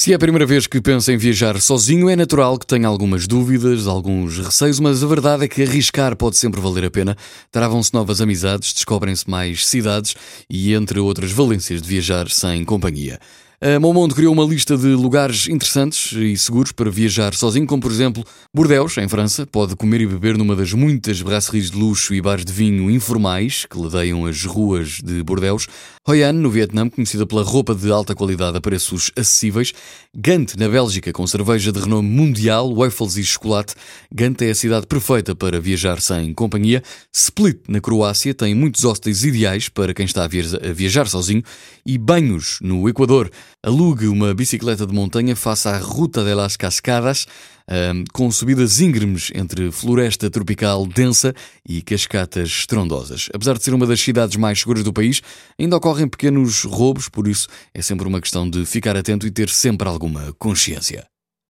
Se é a primeira vez que pensa em viajar sozinho, é natural que tenha algumas dúvidas, alguns receios, mas a verdade é que arriscar pode sempre valer a pena. Travam-se novas amizades, descobrem-se mais cidades e, entre outras valências de viajar sem companhia. A Momondo criou uma lista de lugares interessantes e seguros para viajar sozinho, como por exemplo Bordeaux, em França. Pode comer e beber numa das muitas brasseries de luxo e bares de vinho informais que ladeiam as ruas de Bordeaux. Hoi An, no Vietnã, conhecida pela roupa de alta qualidade a preços acessíveis. Gant, na Bélgica, com cerveja de renome mundial, waffles e chocolate. Gant é a cidade perfeita para viajar sem companhia. Split, na Croácia, tem muitos hostels ideais para quem está a viajar sozinho. E Banhos, no Equador. Alugue uma bicicleta de montanha faça a Ruta de las Cascadas, com subidas íngremes entre floresta tropical densa e cascatas estrondosas. Apesar de ser uma das cidades mais seguras do país, ainda ocorrem pequenos roubos, por isso é sempre uma questão de ficar atento e ter sempre alguma consciência.